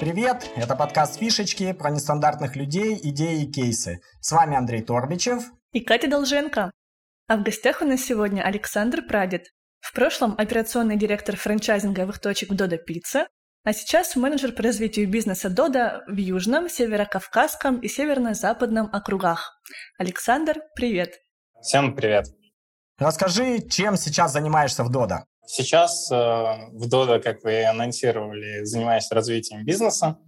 привет! Это подкаст «Фишечки» про нестандартных людей, идеи и кейсы. С вами Андрей Торбичев и Катя Долженко. А в гостях у нас сегодня Александр Прадед. В прошлом операционный директор франчайзинговых точек Дода Пицца, а сейчас менеджер по развитию бизнеса Дода в Южном, Северо-Кавказском и Северно-Западном округах. Александр, привет! Всем привет! Расскажи, чем сейчас занимаешься в Дода? Сейчас э, в Дода, как вы анонсировали, занимаюсь развитием бизнеса,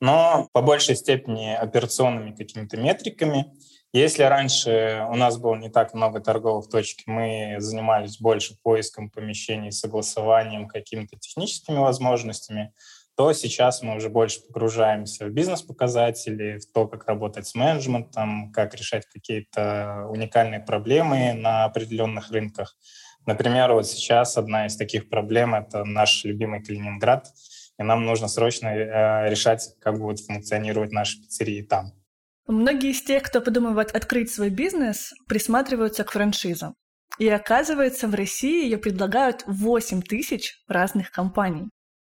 но по большей степени операционными какими-то метриками. Если раньше у нас было не так много торговых точек, мы занимались больше поиском помещений, согласованием, какими-то техническими возможностями, то сейчас мы уже больше погружаемся в бизнес-показатели, в то, как работать с менеджментом, как решать какие-то уникальные проблемы на определенных рынках. Например, вот сейчас одна из таких проблем — это наш любимый Калининград, и нам нужно срочно э, решать, как будут функционировать наши пиццерии там. Многие из тех, кто подумывает открыть свой бизнес, присматриваются к франшизам. И оказывается, в России ее предлагают 8 тысяч разных компаний.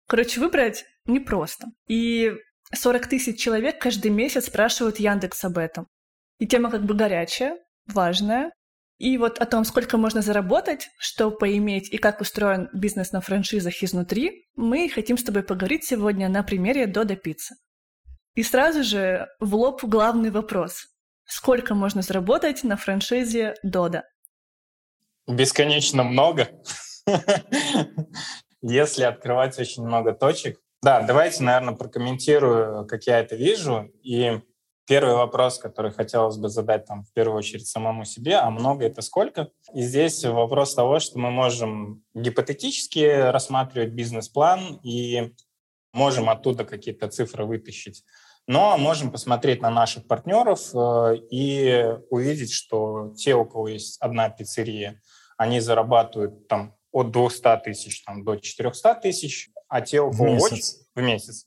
Короче, выбрать непросто. И 40 тысяч человек каждый месяц спрашивают Яндекс об этом. И тема как бы горячая, важная, и вот о том, сколько можно заработать, что поиметь и как устроен бизнес на франшизах изнутри, мы хотим с тобой поговорить сегодня на примере Дода Пицца. И сразу же в лоб главный вопрос. Сколько можно заработать на франшизе Дода? Бесконечно много. Если открывать очень много точек. Да, давайте, наверное, прокомментирую, как я это вижу. И Первый вопрос, который хотелось бы задать там в первую очередь самому себе, а много это сколько? И здесь вопрос того, что мы можем гипотетически рассматривать бизнес-план и можем оттуда какие-то цифры вытащить. Но можем посмотреть на наших партнеров э, и увидеть, что те, у кого есть одна пиццерия, они зарабатывают там от 200 тысяч там, до 400 тысяч, а те, у кого в месяц. Очень, в месяц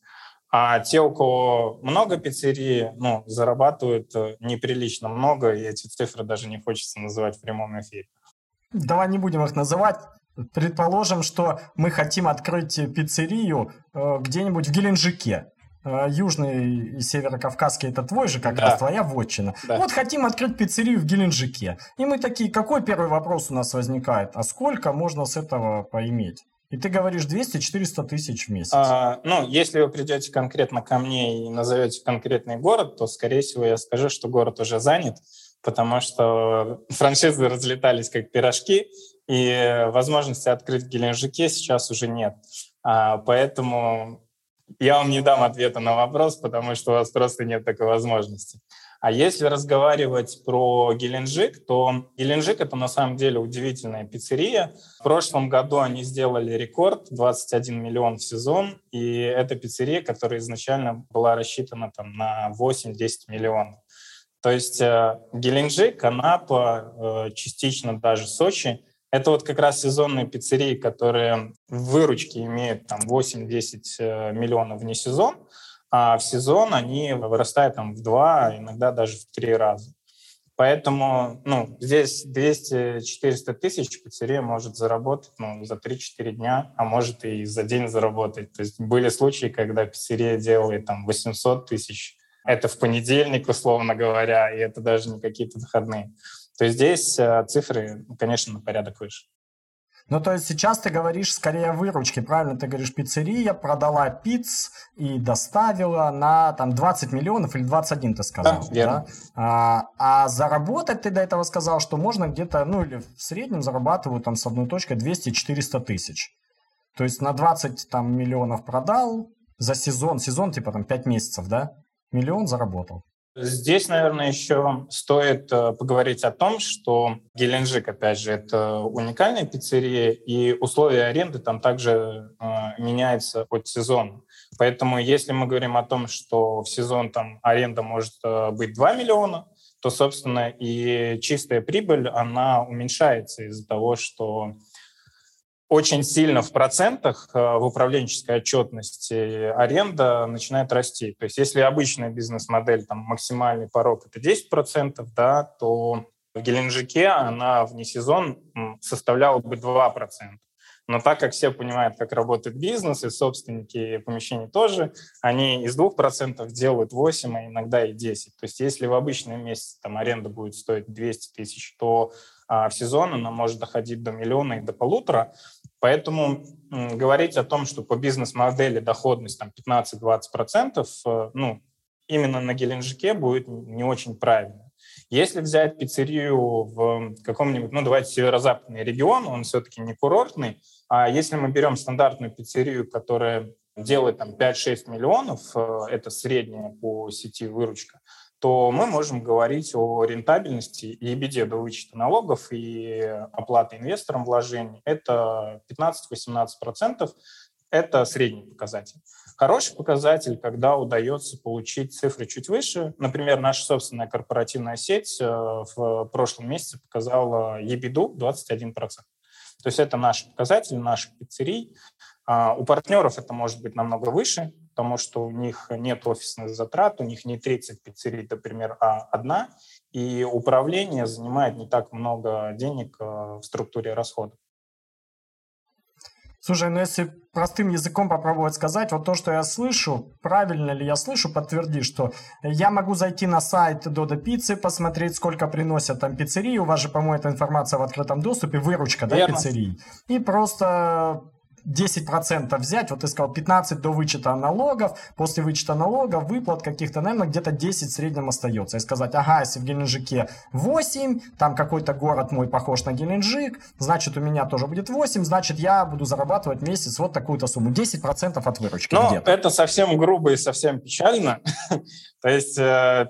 а те, у кого много пиццерий, ну, зарабатывают э, неприлично много, и эти цифры даже не хочется называть в прямом эфире. Давай не будем их называть. Предположим, что мы хотим открыть пиццерию э, где-нибудь в Геленджике. Э, Южный и Северо-Кавказский это твой же, как да. раз твоя вотчина. Да. Вот хотим открыть пиццерию в Геленджике. И мы такие, какой первый вопрос у нас возникает? А сколько можно с этого поиметь? И ты говоришь 200-400 тысяч в месяц. А, ну, если вы придете конкретно ко мне и назовете конкретный город, то, скорее всего, я скажу, что город уже занят, потому что франшизы разлетались как пирожки, и возможности открыть в Геленджике сейчас уже нет. А, поэтому я вам не дам ответа на вопрос, потому что у вас просто нет такой возможности. А если разговаривать про Геленджик, то Геленджик — это на самом деле удивительная пиццерия. В прошлом году они сделали рекорд — 21 миллион в сезон, и это пиццерия, которая изначально была рассчитана там, на 8-10 миллионов. То есть э, Геленджик, Анапа, э, частично даже Сочи — это вот как раз сезонные пиццерии, которые в выручке имеют там 8-10 э, миллионов вне сезон, а в сезон они вырастают там в два, иногда даже в три раза. Поэтому ну, здесь 200-400 тысяч пиццерия может заработать ну, за 3-4 дня, а может и за день заработать. То есть были случаи, когда пиццерия делает там 800 тысяч. Это в понедельник, условно говоря, и это даже не какие-то выходные. То есть здесь э, цифры, конечно, на порядок выше. Ну, то есть сейчас ты говоришь скорее выручки, правильно? Ты говоришь, пиццерия продала пиц и доставила на там 20 миллионов или 21, ты сказал. Да, верно. Да? А, а заработать ты до этого сказал, что можно где-то, ну или в среднем зарабатывают там с одной точкой 200-400 тысяч. То есть на 20 там миллионов продал за сезон, сезон типа там 5 месяцев, да? Миллион заработал. Здесь, наверное, еще стоит э, поговорить о том, что Геленджик, опять же, это уникальная пиццерия, и условия аренды там также э, меняются от сезона. Поэтому если мы говорим о том, что в сезон там аренда может э, быть 2 миллиона, то, собственно, и чистая прибыль, она уменьшается из-за того, что очень сильно в процентах э, в управленческой отчетности аренда начинает расти. То есть если обычная бизнес-модель, там максимальный порог это 10%, да, то в Геленджике она вне сезон составляла бы 2%. Но так как все понимают, как работает бизнес, и собственники помещений тоже, они из 2% делают 8, а иногда и 10. То есть если в обычный месяц там аренда будет стоить 200 тысяч, то а, в сезон она может доходить до миллиона и до полутора. Поэтому говорить о том, что по бизнес-модели доходность там 15-20%, э, ну, именно на Геленджике будет не очень правильно. Если взять пиццерию в каком-нибудь, ну, давайте северо-западный регион, он все-таки не курортный, а если мы берем стандартную пиццерию, которая делает там 5-6 миллионов, э, это средняя по сети выручка, то мы можем говорить о рентабельности и беде до вычета налогов и оплаты инвесторам вложений. Это 15-18%. Это средний показатель. Хороший показатель, когда удается получить цифры чуть выше. Например, наша собственная корпоративная сеть э, в прошлом месяце показала EBITDA 21%. То есть это наш показатель наших пиццерий. А у партнеров это может быть намного выше, потому что у них нет офисных затрат, у них не 30 пиццерий, например, а одна, и управление занимает не так много денег э, в структуре расходов. Слушай, ну если простым языком попробовать сказать, вот то, что я слышу, правильно ли я слышу, подтверди, что я могу зайти на сайт Додо Пиццы, посмотреть, сколько приносят там пиццерии, у вас же, по-моему, эта информация в открытом доступе, выручка, да, Верно. пиццерий, и просто 10% взять, вот ты сказал 15 до вычета налогов, после вычета налогов, выплат каких-то, наверное, где-то 10 в среднем остается. И сказать, ага, если в Геленджике 8, там какой-то город мой похож на Геленджик, значит, у меня тоже будет 8, значит, я буду зарабатывать в месяц вот такую-то сумму. 10% от выручки Но это совсем грубо и совсем печально. То есть 15%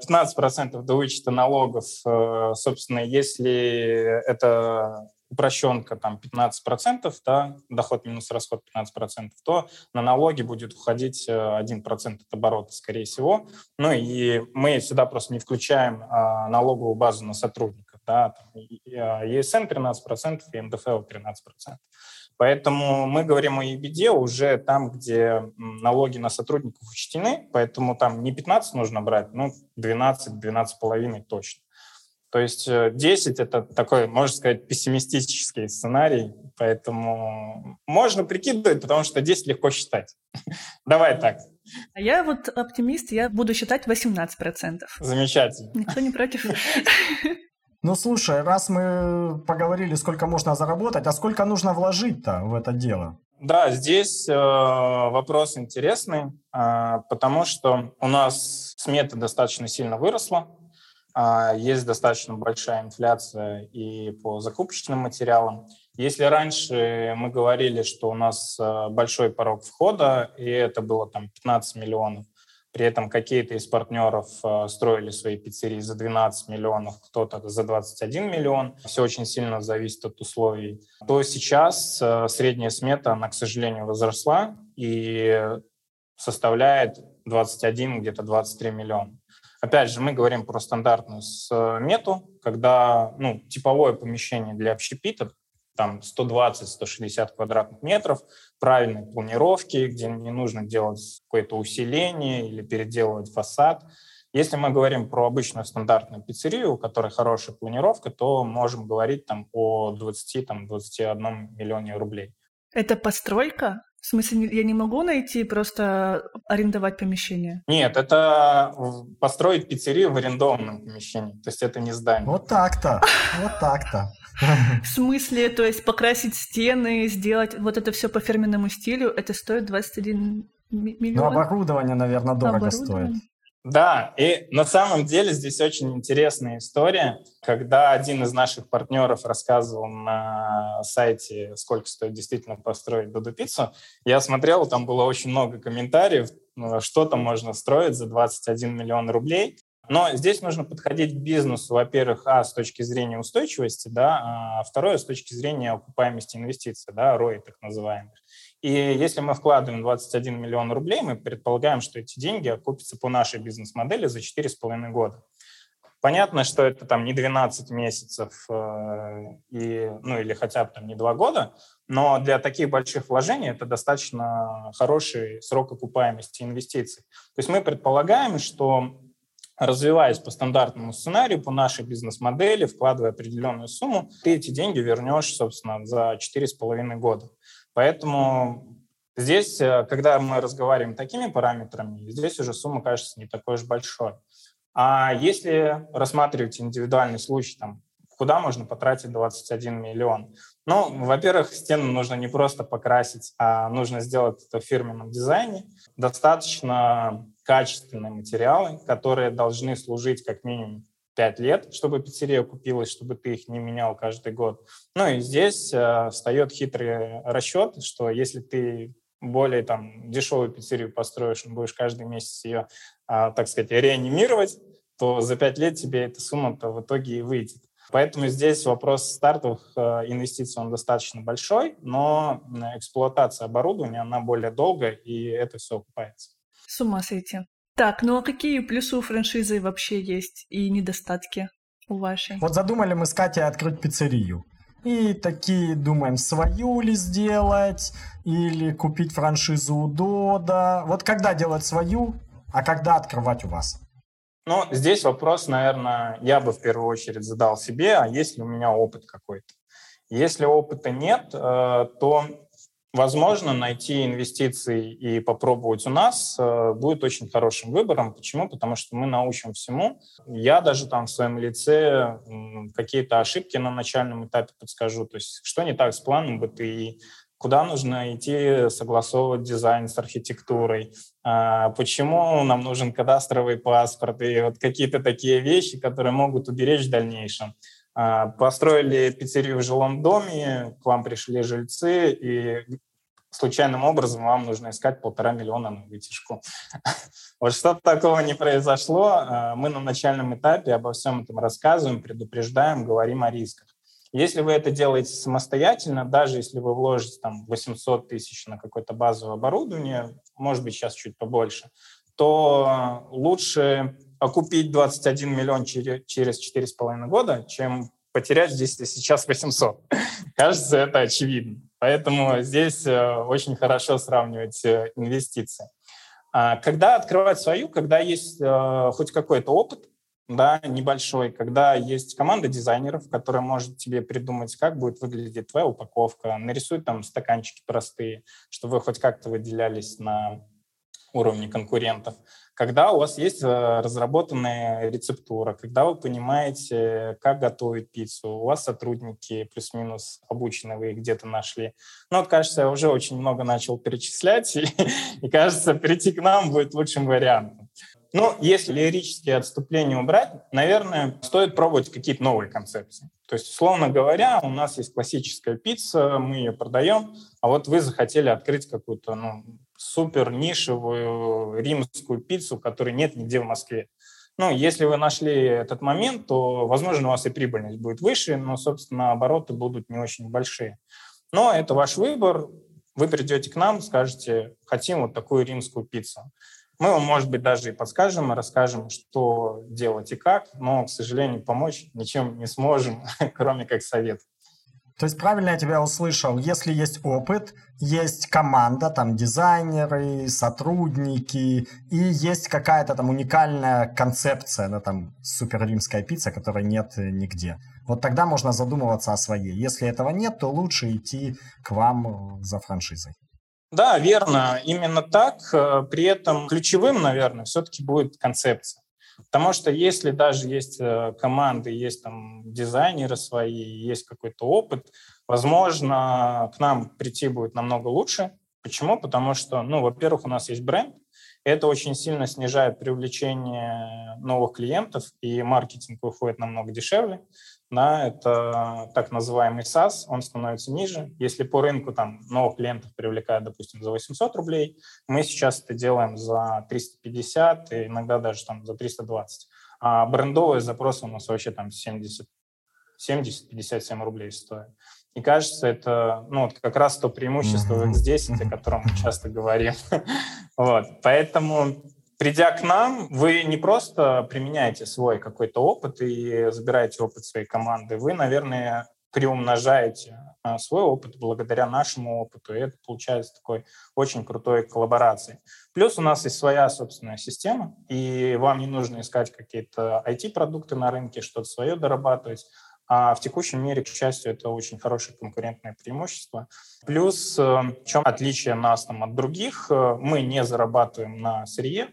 э, до вычета налогов, э, собственно, если это упрощенка там 15%, да, доход минус расход 15%, то на налоги будет уходить 1% э, от оборота, скорее всего. Ну и мы сюда просто не включаем а, налоговую базу на сотрудников. Да, там, ЕСН 13% и НДФЛ 13%. Поэтому мы говорим о EBD уже там, где налоги на сотрудников учтены, поэтому там не 15 нужно брать, ну 12-12,5 точно. То есть 10 э, — это такой, можно сказать, пессимистический сценарий, поэтому можно прикидывать, потому что 10 легко считать. Давай так. А я вот оптимист, я буду считать 18%. Замечательно. Никто не против. Ну, слушай, раз мы поговорили, сколько можно заработать, а сколько нужно вложить-то в это дело? Да, здесь э, вопрос интересный, э, потому что у нас смета достаточно сильно выросла есть достаточно большая инфляция и по закупочным материалам. Если раньше мы говорили, что у нас а, большой порог входа, и это было там 15 миллионов, при этом какие-то из партнеров а, строили свои пиццерии за 12 миллионов, кто-то за 21 миллион. Все очень сильно зависит от условий. То сейчас средняя смета, она, к сожалению, возросла и составляет 21, где-то 23 миллиона. Опять же, мы говорим про стандартную смету, когда ну, типовое помещение для общепита, там 120-160 квадратных метров, правильной планировки, где не нужно делать какое-то усиление или переделывать фасад. Если мы говорим про обычную стандартную пиццерию, у которой хорошая планировка, то можем говорить там о 20-21 миллионе рублей. Это постройка? В смысле, я не могу найти просто арендовать помещение? Нет, это построить пиццерию в арендованном помещении. То есть это не здание. Вот так-то. Вот так-то. В смысле, то есть покрасить стены, сделать вот это все по фирменному стилю, это стоит 21 миллион? Ну, оборудование, наверное, дорого стоит. Да, и на самом деле здесь очень интересная история, когда один из наших партнеров рассказывал на сайте, сколько стоит действительно построить Дуду пиццу, я смотрел, там было очень много комментариев, ну, что там можно строить за 21 миллион рублей. Но здесь нужно подходить к бизнесу, во-первых, а, с точки зрения устойчивости, да, а второе, с точки зрения окупаемости инвестиций, да, ROI так называемых. И если мы вкладываем 21 миллион рублей, мы предполагаем, что эти деньги окупятся по нашей бизнес-модели за 4,5 года. Понятно, что это там не 12 месяцев э, и, ну, или хотя бы там не 2 года, но для таких больших вложений это достаточно хороший срок окупаемости инвестиций. То есть мы предполагаем, что развиваясь по стандартному сценарию, по нашей бизнес-модели, вкладывая определенную сумму, ты эти деньги вернешь, собственно, за 4,5 года. Поэтому здесь, э, когда мы разговариваем такими параметрами, здесь уже сумма кажется не такой уж большой. А если рассматривать индивидуальный случай, там, куда можно потратить 21 миллион? Ну, во-первых, стены нужно не просто покрасить, а нужно сделать это в фирменном дизайне. Достаточно качественные материалы, которые должны служить как минимум 5 лет, чтобы пиццерия купилась, чтобы ты их не менял каждый год. Ну и здесь э, встает хитрый расчет, что если ты более там дешевую пиццерию построишь, будешь каждый месяц ее, э, так сказать, реанимировать, то за 5 лет тебе эта сумма-то в итоге и выйдет. Поэтому здесь вопрос стартовых э, инвестиций, он достаточно большой, но эксплуатация оборудования, она более долгая, и это все окупается. С ума сойти. Так, ну а какие плюсы у франшизы вообще есть и недостатки у вашей? Вот задумали мы с Катей открыть пиццерию. И такие думаем, свою ли сделать, или купить франшизу у Дода. Вот когда делать свою, а когда открывать у вас? Ну, здесь вопрос, наверное, я бы в первую очередь задал себе, а есть ли у меня опыт какой-то? Если опыта нет, э, то Возможно, найти инвестиции и попробовать у нас э, будет очень хорошим выбором. Почему? Потому что мы научим всему. Я даже там в своем лице какие-то ошибки на начальном этапе подскажу. То есть что не так с планом БТИ, куда нужно идти согласовывать дизайн с архитектурой, а, почему нам нужен кадастровый паспорт и вот какие-то такие вещи, которые могут уберечь в дальнейшем. А, построили пиццерию в жилом доме, к вам пришли жильцы, и случайным образом вам нужно искать полтора миллиона на вытяжку. Вот что-то такого не произошло. А, мы на начальном этапе обо всем этом рассказываем, предупреждаем, говорим о рисках. Если вы это делаете самостоятельно, даже если вы вложите там 800 тысяч на какое-то базовое оборудование, может быть, сейчас чуть побольше, то лучше окупить 21 миллион через, через 4,5 года, чем потерять здесь сейчас 800. Кажется, это очевидно. Поэтому здесь э, очень хорошо сравнивать э, инвестиции. А когда открывать свою, когда есть э, хоть какой-то опыт, да, небольшой, когда есть команда дизайнеров, которая может тебе придумать, как будет выглядеть твоя упаковка, нарисует там стаканчики простые, чтобы вы хоть как-то выделялись на уровне конкурентов когда у вас есть э, разработанная рецептура, когда вы понимаете, как готовить пиццу, у вас сотрудники плюс-минус обучены, вы их где-то нашли. Ну, вот, кажется, я уже очень много начал перечислять, и, и кажется, прийти к нам будет лучшим вариантом. Ну, если лирические отступления убрать, наверное, стоит пробовать какие-то новые концепции. То есть, условно говоря, у нас есть классическая пицца, мы ее продаем, а вот вы захотели открыть какую-то ну, супер нишевую римскую пиццу, которой нет нигде в Москве. Ну, если вы нашли этот момент, то, возможно, у вас и прибыльность будет выше, но, собственно, обороты будут не очень большие. Но это ваш выбор. Вы придете к нам, скажете, хотим вот такую римскую пиццу. Мы вам, может быть, даже и подскажем, и расскажем, что делать и как, но, к сожалению, помочь ничем не сможем, кроме как совет. То есть правильно я тебя услышал, если есть опыт, есть команда, там дизайнеры, сотрудники, и есть какая-то там уникальная концепция, да, там суперримская пицца, которой нет нигде. Вот тогда можно задумываться о своей. Если этого нет, то лучше идти к вам за франшизой. Да, верно, именно так. При этом ключевым, наверное, все-таки будет концепция. Потому что если даже есть э, команды, есть там дизайнеры свои, есть какой-то опыт, возможно, к нам прийти будет намного лучше. Почему? Потому что, ну, во-первых, у нас есть бренд, это очень сильно снижает привлечение новых клиентов, и маркетинг выходит намного дешевле да, это так называемый SaaS, он становится ниже. Если по рынку там новых клиентов привлекают, допустим, за 800 рублей, мы сейчас это делаем за 350, и иногда даже там за 320. А брендовые запросы у нас вообще там 70 70-57 рублей стоят. И кажется, это ну, вот как раз то преимущество в X10, о котором мы часто говорим. вот. Поэтому придя к нам, вы не просто применяете свой какой-то опыт и забираете опыт своей команды, вы, наверное, приумножаете а, свой опыт благодаря нашему опыту, и это получается такой очень крутой коллаборацией. Плюс у нас есть своя собственная система, и вам не нужно искать какие-то IT-продукты на рынке, что-то свое дорабатывать, а в текущем мире, к счастью, это очень хорошее конкурентное преимущество. Плюс, э, в чем отличие нас там, от других, э, мы не зарабатываем на сырье,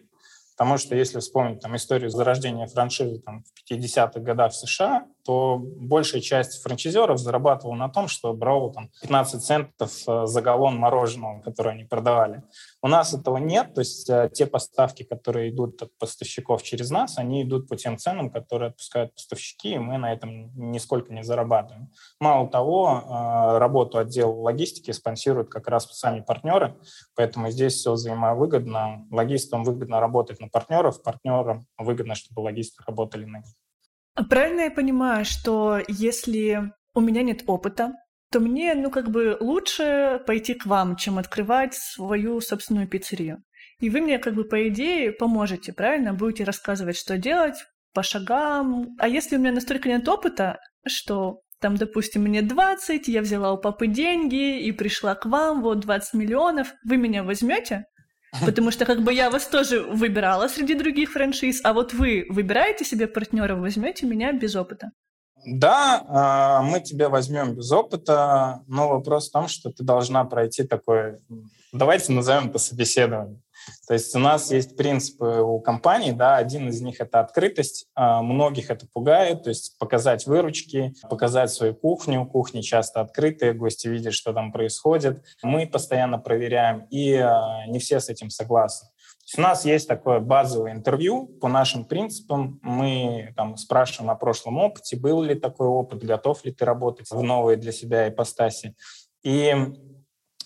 Потому что если вспомнить там, историю зарождения франшизы там, в 50-х годах в США, то большая часть франчайзеров зарабатывала на том, что брал там, 15 центов э, за галлон мороженого, которое они продавали. У нас этого нет, то есть э, те поставки, которые идут от поставщиков через нас, они идут по тем ценам, которые отпускают поставщики, и мы на этом нисколько не зарабатываем. Мало того, э, работу отдела логистики спонсируют как раз сами партнеры, поэтому здесь все взаимовыгодно. Логистам выгодно работать на партнеров, партнерам выгодно, чтобы логисты работали на них. А правильно я понимаю, что если у меня нет опыта, то мне, ну, как бы лучше пойти к вам, чем открывать свою собственную пиццерию. И вы мне, как бы, по идее, поможете, правильно? Будете рассказывать, что делать по шагам. А если у меня настолько нет опыта, что там, допустим, мне 20, я взяла у папы деньги и пришла к вам, вот 20 миллионов, вы меня возьмете? Потому что как бы я вас тоже выбирала среди других франшиз, а вот вы выбираете себе партнеров, возьмете меня без опыта. Да, а, мы тебя возьмем без опыта, но вопрос в том, что ты должна пройти такое, давайте назовем это собеседование. То есть у нас есть принципы у компании, да, один из них — это открытость, а, многих это пугает, то есть показать выручки, показать свою кухню, кухни часто открытые, гости видят, что там происходит. Мы постоянно проверяем, и а, не все с этим согласны. у нас есть такое базовое интервью по нашим принципам. Мы там спрашиваем о прошлом опыте, был ли такой опыт, готов ли ты работать в новой для себя ипостаси. И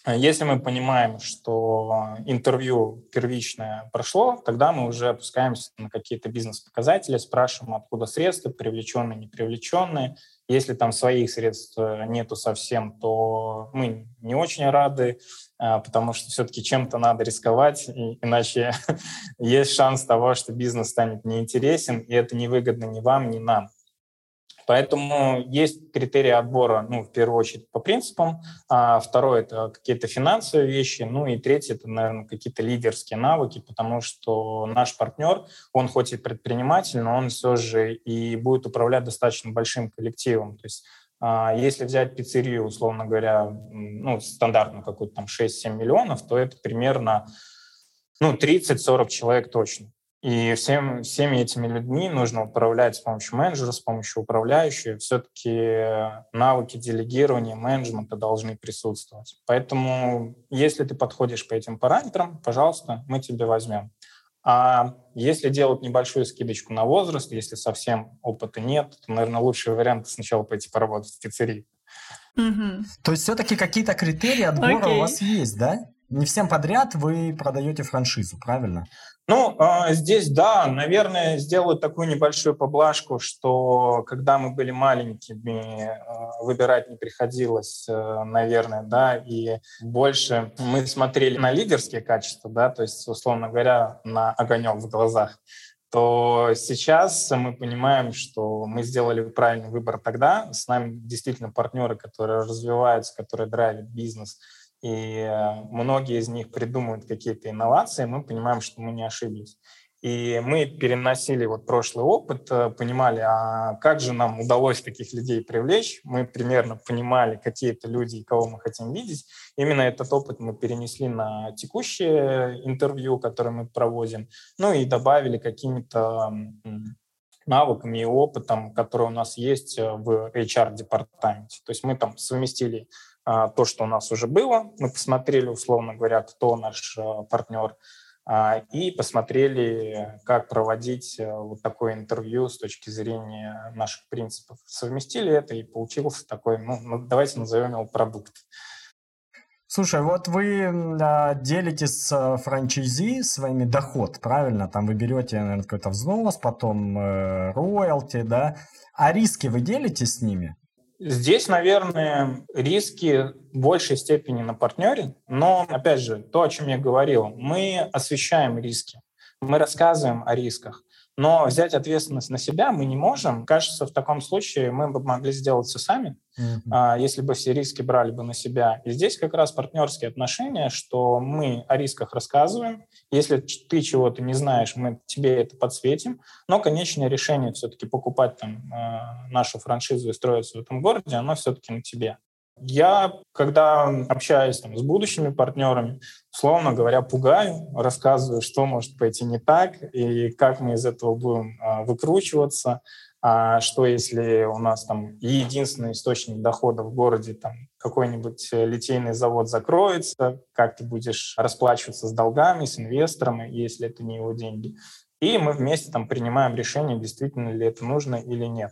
если мы понимаем, что интервью первичное прошло, тогда мы уже опускаемся на какие-то бизнес-показатели, спрашиваем, откуда средства, привлеченные, не привлеченные. Если там своих средств э, нету совсем, то мы не очень рады, потому что все-таки чем-то надо рисковать, иначе есть шанс того, что бизнес станет неинтересен, и это невыгодно ни вам, ни нам. Поэтому есть критерии отбора, ну, в первую очередь, по принципам. А второе – это какие-то финансовые вещи. Ну и третье – это, наверное, какие-то лидерские навыки, потому что наш партнер, он хоть и предприниматель, но он все же и будет управлять достаточно большим коллективом. То есть а, если взять пиццерию, условно говоря, ну, стандартную какую-то там 6-7 миллионов, то это примерно ну, 30-40 человек точно. И всем, всеми этими людьми нужно управлять с помощью менеджера, с помощью управляющего. Все-таки навыки делегирования, менеджмента должны присутствовать. Поэтому, если ты подходишь по этим параметрам, пожалуйста, мы тебя возьмем. А если делать небольшую скидочку на возраст, если совсем опыта нет, то, наверное, лучший вариант сначала пойти поработать в пиццерии. Угу. То есть все-таки какие-то критерии отбора okay. у вас есть, да? Не всем подряд вы продаете франшизу, правильно? Ну, а, здесь, да, наверное, сделаю такую небольшую поблажку, что когда мы были маленькими, а, выбирать не приходилось, э, наверное, да, и больше мы смотрели на лидерские качества, да, то есть, условно говоря, на огонек в глазах то сейчас мы понимаем, что мы сделали правильный выбор тогда. С нами действительно партнеры, которые развиваются, которые драйвят бизнес – и э, многие из них придумывают какие-то инновации, мы понимаем, что мы не ошиблись. И мы переносили вот прошлый опыт, э, понимали, а как же нам удалось таких людей привлечь. Мы примерно понимали, какие это люди и кого мы хотим видеть. Именно этот опыт мы перенесли на текущее интервью, которое мы проводим, ну и добавили какими-то навыками и опытом, который у нас есть э, в HR-департаменте. То есть мы там совместили то, что у нас уже было. Мы посмотрели, условно говоря, кто наш а, партнер, а, и посмотрели, как проводить вот такое интервью с точки зрения наших принципов. Совместили это, и получился такой, ну, ну давайте назовем его продукт. Слушай, вот вы а, делите с франчайзи своими доход, правильно? Там вы берете, наверное, какой-то взнос, потом э, роялти, да? А риски вы делите с ними? Здесь, наверное, риски в большей степени на партнере, но, опять же, то, о чем я говорил, мы освещаем риски, мы рассказываем о рисках, Но взять ответственность на себя мы не можем. Кажется, в таком случае мы бы могли сделать все сами, mm-hmm. если бы все риски брали бы на себя. И здесь как раз партнерские отношения, что мы о рисках рассказываем. Если ты чего-то не знаешь, мы тебе это подсветим. Но конечное решение все-таки покупать там а, нашу франшизу и строиться в этом городе, оно все-таки на тебе. Я, когда общаюсь там, с будущими партнерами, условно говоря, пугаю, рассказываю, что может пойти не так и как мы из этого будем а, выкручиваться, а что если у нас там единственный источник дохода в городе, там какой-нибудь литейный завод закроется, как ты будешь расплачиваться с долгами, с инвестором, если это не его деньги. И мы вместе там принимаем решение, действительно ли это нужно или нет.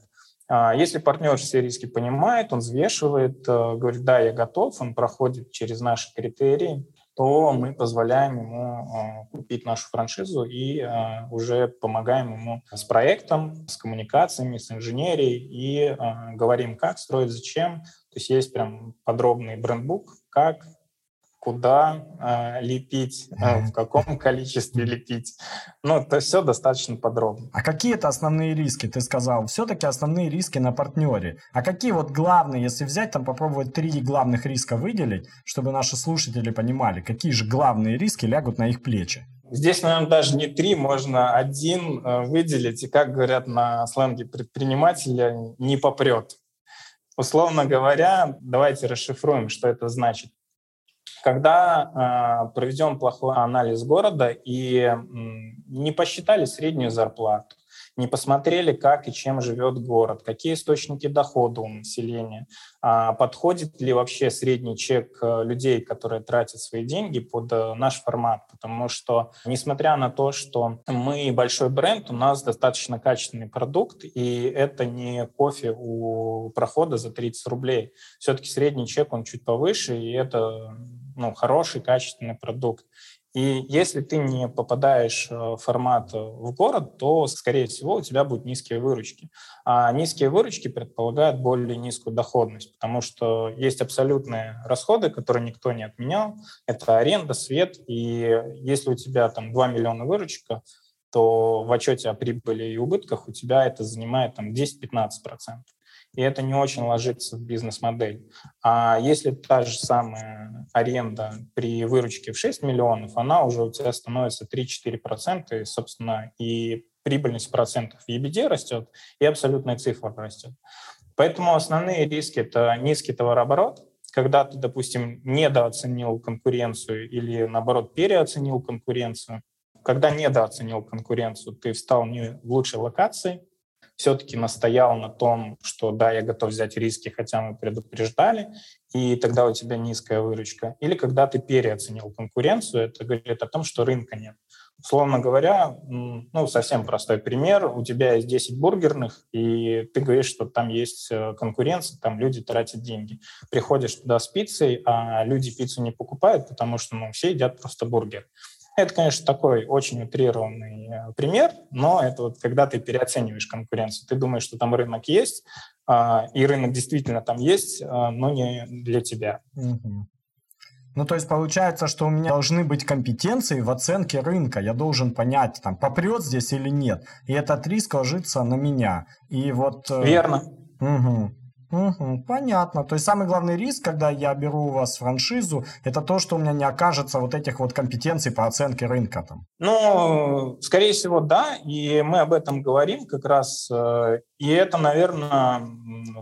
А, если партнер все риски понимает, он взвешивает, э, говорит, да, я готов, он проходит через наши критерии, то мы позволяем ему э, купить нашу франшизу и э, уже помогаем ему с проектом, с коммуникациями, с инженерией и говорим, как строить, зачем. То есть есть прям подробный брендбук, как куда э, лепить, э, в каком количестве лепить. Ну, это все достаточно подробно. А какие это основные риски? Ты сказал, все-таки основные риски на партнере. А какие вот главные, если взять, там попробовать три главных риска выделить, чтобы наши слушатели понимали, какие же главные риски лягут на их плечи? Здесь, наверное, даже не три, можно один э, выделить. И, как говорят на сленге предпринимателя, не попрет. Условно говоря, давайте расшифруем, что это значит. Когда э, проведен плохой анализ города и э, не посчитали среднюю зарплату, не посмотрели, как и чем живет город, какие источники дохода у населения, а подходит ли вообще средний чек э, людей, которые тратят свои деньги под э, наш формат. Потому что, несмотря на то, что мы большой бренд, у нас достаточно качественный продукт, и это не кофе у прохода за 30 рублей. Все-таки средний чек, он чуть повыше, и это ну, хороший, качественный продукт. И если ты не попадаешь э, в формат э, в город, то, скорее всего, у тебя будут низкие выручки. А низкие выручки предполагают более низкую доходность, потому что есть абсолютные расходы, которые никто не отменял. Это аренда, свет. И если у тебя там 2 миллиона выручка, то в отчете о прибыли и убытках у тебя это занимает там 10-15% и это не очень ложится в бизнес-модель. А если та же самая аренда при выручке в 6 миллионов, она уже у тебя становится 3-4%, и, собственно, и прибыльность процентов EBD растет, и абсолютная цифра растет. Поэтому основные риски – это низкий товарооборот, когда ты, допустим, недооценил конкуренцию или, наоборот, переоценил конкуренцию. Когда недооценил конкуренцию, ты встал не в лучшей локации, все-таки настоял на том, что да, я готов взять риски, хотя мы предупреждали, и тогда у тебя низкая выручка. Или когда ты переоценил конкуренцию, это говорит о том, что рынка нет. Условно говоря, ну, совсем простой пример. У тебя есть 10 бургерных, и ты говоришь, что там есть э, конкуренция, там люди тратят деньги. Приходишь туда с пиццей, а люди пиццу не покупают, потому что ну, все едят просто бургер. Это, конечно, такой очень утрированный э, пример, но это вот когда ты переоцениваешь конкуренцию. Ты думаешь, что там рынок есть, а, и рынок действительно там есть, а, но не для тебя. Угу. Ну, то есть получается, что у меня должны быть компетенции в оценке рынка. Я должен понять, там, попрет здесь или нет. И этот риск ложится на меня. И вот... Э, Верно. Угу. Угу, понятно. То есть самый главный риск, когда я беру у вас франшизу, это то, что у меня не окажется вот этих вот компетенций по оценке рынка там. Ну, скорее всего, да. И мы об этом говорим как раз. Э, и это, наверное,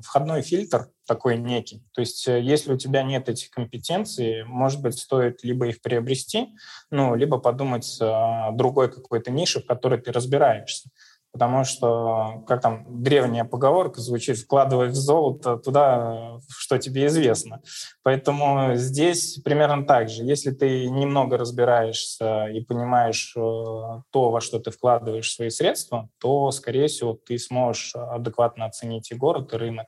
входной фильтр такой некий. То есть э, если у тебя нет этих компетенций, может быть, стоит либо их приобрести, ну, либо подумать о другой какой-то нише, в которой ты разбираешься потому что, как там древняя поговорка звучит, вкладывай в золото туда, что тебе известно. Поэтому здесь примерно так же. Если ты немного разбираешься и понимаешь э, то, во что ты вкладываешь свои средства, то, скорее всего, ты сможешь адекватно оценить и город, и рынок.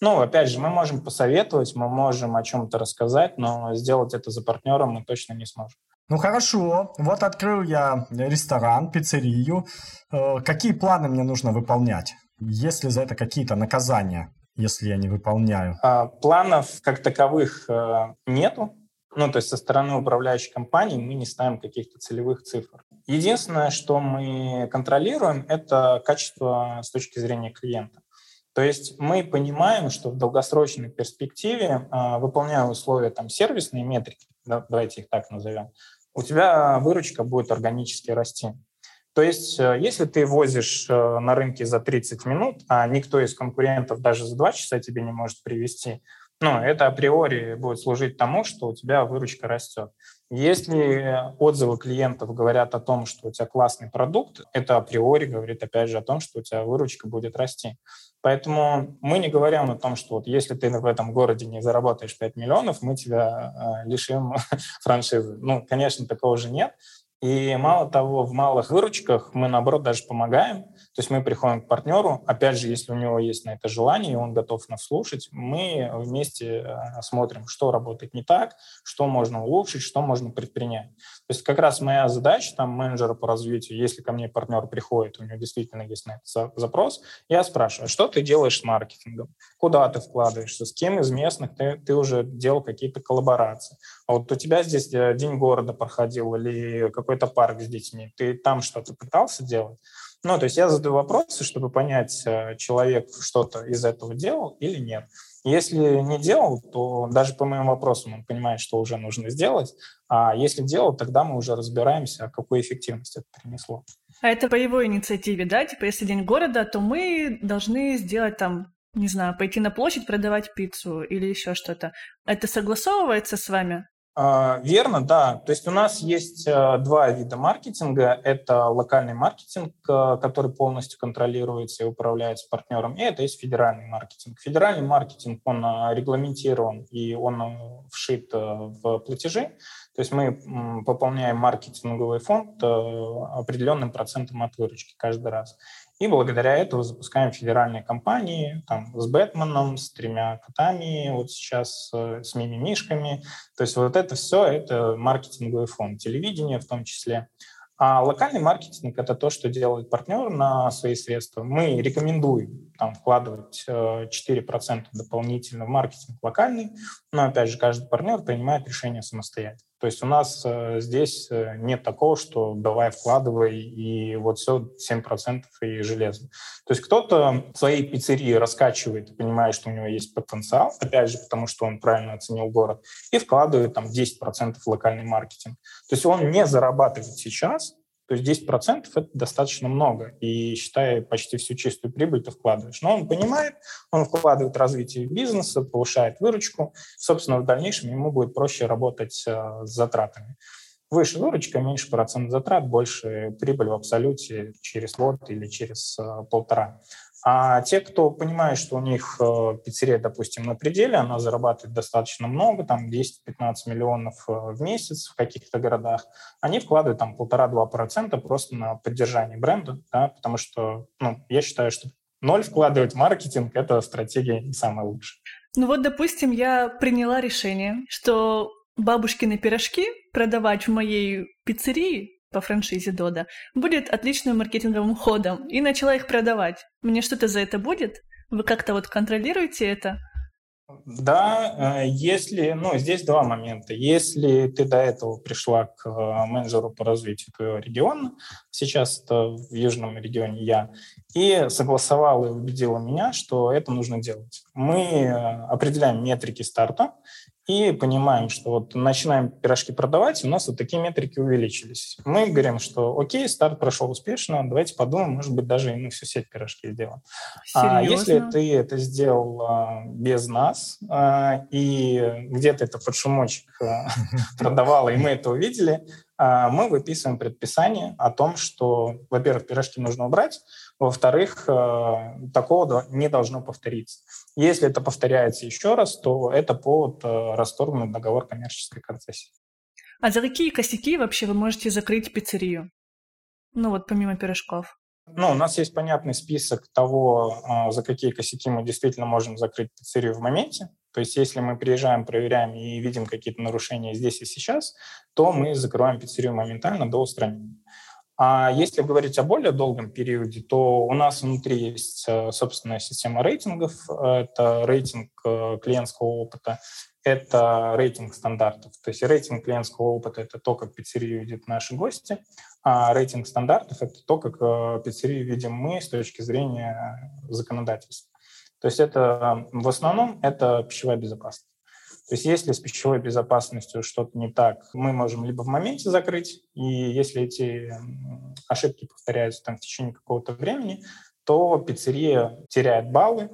Ну, опять же, мы можем посоветовать, мы можем о чем-то рассказать, но сделать это за партнером мы точно не сможем. Ну хорошо, вот открыл я ресторан, пиццерию. Э, какие планы мне нужно выполнять? Есть ли за это какие-то наказания, если я не выполняю? А, планов как таковых э, нету. Ну, то есть со стороны управляющей компании мы не ставим каких-то целевых цифр. Единственное, что мы контролируем, это качество с точки зрения клиента. То есть мы понимаем, что в долгосрочной перспективе, а, выполняя условия там, сервисные метрики, давайте их так назовем, у тебя выручка будет органически расти. То есть э, если ты возишь э, на рынке за 30 минут, а никто из конкурентов даже за 2 часа тебе не может привести, ну, это априори будет служить тому, что у тебя выручка растет. Если отзывы клиентов говорят о том, что у тебя классный продукт, это априори говорит опять же о том, что у тебя выручка будет расти. Поэтому мы не говорим о том, что вот если ты в этом городе не заработаешь 5 миллионов, мы тебя э, лишим франшизы. Ну, конечно, такого же нет. И мало того, в малых выручках мы, наоборот, даже помогаем. То есть мы приходим к партнеру, опять же, если у него есть на это желание, и он готов нас слушать, мы вместе э, смотрим, что работает не так, что можно улучшить, что можно предпринять. То есть как раз моя задача, там, менеджера по развитию, если ко мне партнер приходит, у него действительно есть на это запрос, я спрашиваю, что ты делаешь с маркетингом, куда ты вкладываешься, с кем из местных ты, ты уже делал какие-то коллаборации. А вот у тебя здесь э, День города проходил или какой-то парк с детьми, ты там что-то пытался делать? Ну, то есть я задаю вопросы, чтобы понять, э, человек что-то из этого делал или нет. Если не делал, то даже по моим вопросам он понимает, что уже нужно сделать. А если делал, тогда мы уже разбираемся, какую эффективность это принесло. А это по его инициативе, да? Типа, если день города, то мы должны сделать там, не знаю, пойти на площадь продавать пиццу или еще что-то. Это согласовывается с вами? А, верно, да. То есть у нас есть э, два вида маркетинга. Это локальный маркетинг, э, который полностью контролируется и управляется партнером, и это есть федеральный маркетинг. Федеральный маркетинг, он э, регламентирован и он вшит в платежи. То есть мы пополняем маркетинговый фонд определенным процентом от выручки каждый раз. И благодаря этому запускаем федеральные компании там, с Бэтменом, с тремя котами, вот сейчас э, с мимимишками. То есть вот это все, это маркетинговый фонд, телевидение в том числе. А локальный маркетинг – это то, что делает партнер на свои средства. Мы рекомендуем там, вкладывать 4% э, дополнительно в маркетинг локальный, но, опять же, каждый партнер принимает решение самостоятельно. То есть у нас э, здесь э, нет такого, что давай вкладывай, и вот все 7% и железо. То есть кто-то в своей пиццерии раскачивает, понимает, что у него есть потенциал, опять же, потому что он правильно оценил город, и вкладывает там 10% в локальный маркетинг. То есть он не зарабатывает сейчас, то есть 10% это достаточно много, и считая почти всю чистую прибыль ты вкладываешь. Но он понимает, он вкладывает в развитие бизнеса, повышает выручку, собственно, в дальнейшем ему будет проще работать э, с затратами. Выше выручка, меньше процент затрат, больше прибыль в абсолюте через год или через э, полтора. А те, кто понимает, что у них э, пиццерия, допустим, на пределе, она зарабатывает достаточно много, там 10-15 миллионов э, в месяц в каких-то городах, они вкладывают там полтора-два процента просто на поддержание бренда, да, потому что, ну, я считаю, что ноль вкладывать в маркетинг – это стратегия не самая лучшая. Ну вот, допустим, я приняла решение, что бабушкины пирожки продавать в моей пиццерии по франшизе Дода, будет отличным маркетинговым ходом, и начала их продавать. Мне что-то за это будет? Вы как-то вот контролируете это? Да, э, если, ну, здесь два момента. Если ты до этого пришла к э, менеджеру по развитию твоего региона, сейчас это в южном регионе я, и согласовала и убедила меня, что это нужно делать. Мы э, определяем метрики старта, и понимаем, что вот начинаем пирожки продавать, у нас вот такие метрики увеличились. Мы говорим, что окей, старт прошел успешно, давайте подумаем, может быть, даже и мы всю сеть пирожки сделаем. Серьезно? А если ты это сделал а, без нас, а, и где-то это под шумочек а, продавала, и мы это увидели, а, мы выписываем предписание о том, что, во-первых, пирожки нужно убрать, во-вторых, а, такого не должно повториться. Если это повторяется еще раз, то это повод а, расторгнуть договор коммерческой концессии. А за какие косяки вообще вы можете закрыть пиццерию? Ну вот помимо пирожков. Ну, у нас есть понятный список того, за какие косяки мы действительно можем закрыть пиццерию в моменте. То есть если мы приезжаем, проверяем и видим какие-то нарушения здесь и сейчас, то мы закрываем пиццерию моментально до устранения. А если говорить о более долгом периоде, то у нас внутри есть э, собственная система рейтингов. Это рейтинг э, клиентского опыта. это рейтинг стандартов. То есть рейтинг клиентского опыта – это то, как пиццерию видят наши гости, а рейтинг стандартов – это то, как э, пиццерию видим мы с точки зрения законодательства. То есть это в основном это пищевая безопасность. То есть если с пищевой безопасностью что-то не так, мы можем либо в моменте закрыть, и если эти ошибки повторяются там в течение какого-то времени, то пиццерия теряет баллы,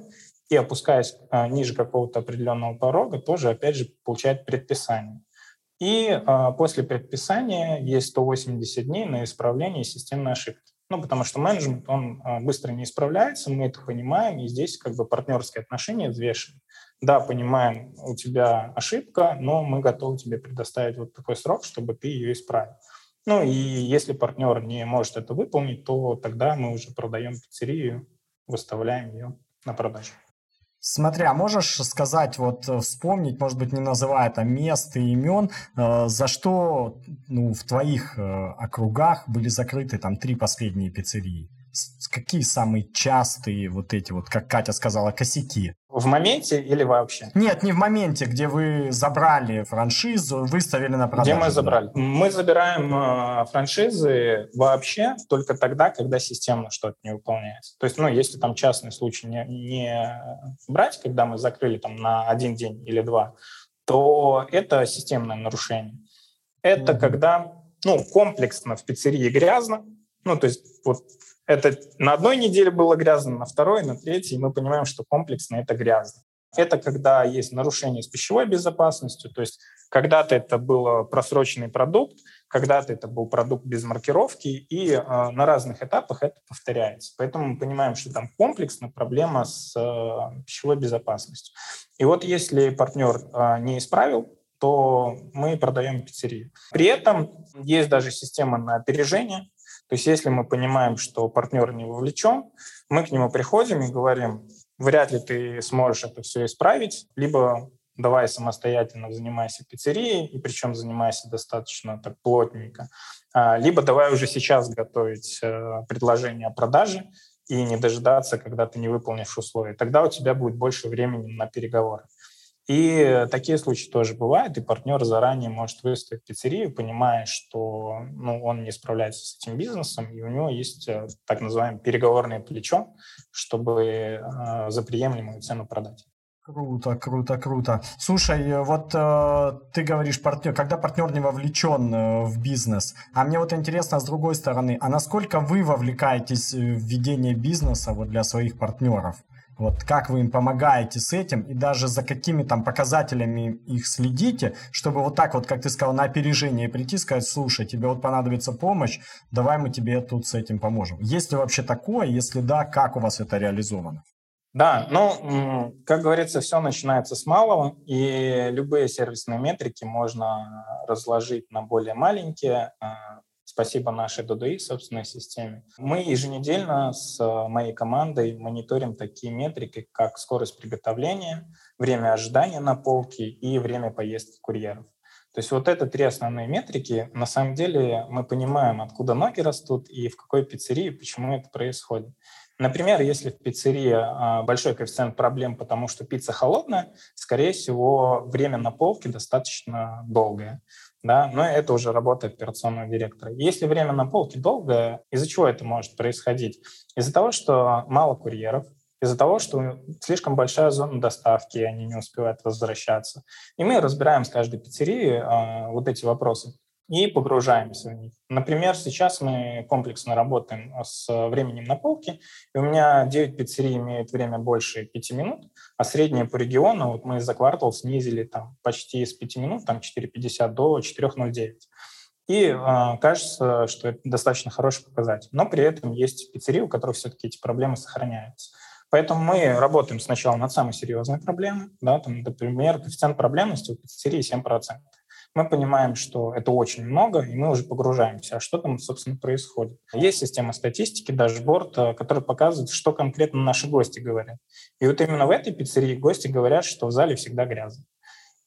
и опускаясь а, ниже какого-то определенного порога, тоже, опять же, получает предписание. И а, после предписания есть 180 дней на исправление системной ошибки. Ну, потому что менеджмент, он а, быстро не исправляется, мы это понимаем, и здесь как бы партнерские отношения взвешены. Да, понимаем, у тебя ошибка, но мы готовы тебе предоставить вот такой срок, чтобы ты ее исправил. Ну и если партнер не может это выполнить, то тогда мы уже продаем пиццерию, выставляем ее на продажу. Смотри, а можешь сказать, вот э, вспомнить, может быть, не называя там мест и имен, э, за что ну, в твоих э, округах были закрыты там три последние пиццерии? какие самые частые вот эти вот, как Катя сказала, косяки? В моменте или вообще? Нет, не в моменте, где вы забрали франшизу, выставили на продажу. Где мы забрали? Мы забираем э, франшизы вообще только тогда, когда системно что-то не выполняется. То есть, ну, если там частный случай не, не брать, когда мы закрыли там на один день или два, то это системное нарушение. Это mm-hmm. когда, ну, комплексно в пиццерии грязно, ну, то есть вот это на одной неделе было грязно, на второй, на третьей мы понимаем, что комплексно это грязно. Это когда есть нарушение с пищевой безопасностью, то есть когда-то это был просроченный продукт, когда-то это был продукт без маркировки, и э, на разных этапах это повторяется. Поэтому мы понимаем, что там комплексно проблема с э, пищевой безопасностью. И вот если партнер э, не исправил, то мы продаем пиццерию. При этом есть даже система на опережение, то есть если мы понимаем, что партнер не вовлечен, мы к нему приходим и говорим, вряд ли ты сможешь это все исправить, либо давай самостоятельно занимайся пиццерией, и причем занимайся достаточно так плотненько, а, либо давай уже сейчас готовить э, предложение о продаже и не дожидаться, когда ты не выполнишь условия. Тогда у тебя будет больше времени на переговоры. И такие случаи тоже бывают, и партнер заранее может выставить пиццерию, понимая, что ну, он не справляется с этим бизнесом, и у него есть э, так называемое переговорное плечо, чтобы э, за приемлемую цену продать. Круто, круто, круто. Слушай, вот э, ты говоришь партнер, когда партнер не вовлечен э, в бизнес, а мне вот интересно с другой стороны, а насколько вы вовлекаетесь в ведение бизнеса вот для своих партнеров? Вот как вы им помогаете с этим и даже за какими там показателями их следите, чтобы вот так вот, как ты сказал, на опережение прийти, сказать, слушай, тебе вот понадобится помощь, давай мы тебе тут с этим поможем. Есть ли вообще такое? Если да, как у вас это реализовано? Да, ну, как говорится, все начинается с малого, и любые сервисные метрики можно разложить на более маленькие, а, Спасибо нашей DDI, собственной системе. Мы еженедельно с э, моей командой мониторим такие метрики, как скорость приготовления, время ожидания на полке и время поездки курьеров. То есть вот это три основные метрики. На самом деле мы понимаем, откуда ноги растут и в какой пиццерии, почему это происходит. Например, если в пиццерии а, большой коэффициент проблем, потому что пицца холодная, скорее всего, время на полке достаточно долгое да, но это уже работа операционного директора. Если время на полке долгое, из-за чего это может происходить? Из-за того, что мало курьеров, из-за того, что слишком большая зона доставки, и они не успевают возвращаться. И мы разбираем с каждой пиццерии э, вот эти вопросы и погружаемся в них. Например, сейчас мы комплексно работаем с временем на полке, и у меня 9 пиццерий имеют время больше 5 минут, а среднее по региону, вот мы за квартал снизили там почти с 5 минут, там 4,50 до 4,09. И э, кажется, что это достаточно хороший показатель. Но при этом есть пиццерии, у которых все-таки эти проблемы сохраняются. Поэтому мы работаем сначала над самой серьезной проблемой. Да, там, например, коэффициент проблемности у пиццерии 7% мы понимаем, что это очень много, и мы уже погружаемся, а что там, собственно, происходит. Есть система статистики, дашборд, э, который показывает, что конкретно наши гости говорят. И вот именно в этой пиццерии гости говорят, что в зале всегда грязно.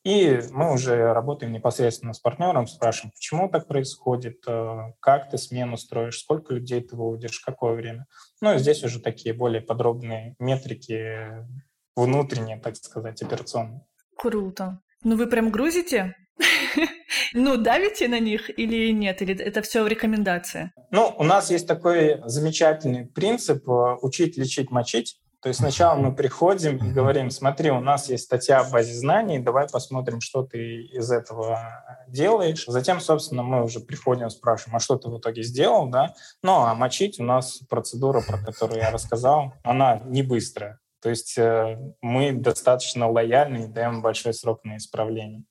И мы уже работаем непосредственно с партнером, спрашиваем, почему так происходит, э, как ты смену строишь, сколько людей ты выводишь, какое время. Ну и здесь уже такие более подробные метрики внутренние, так сказать, операционные. Круто. Ну вы прям грузите? Ну, давите на них или нет? Или это все в рекомендации? Ну, у нас есть такой замечательный принцип э, учить, лечить, мочить. То есть сначала мы приходим и говорим, смотри, у нас есть статья о базе знаний, давай посмотрим, что ты из этого делаешь. Затем, собственно, мы уже приходим, спрашиваем, а что ты в итоге сделал, да? Ну, а мочить у нас процедура, про которую я рассказал, она не быстрая. То есть э, мы достаточно лояльны и даем большой срок на исправление.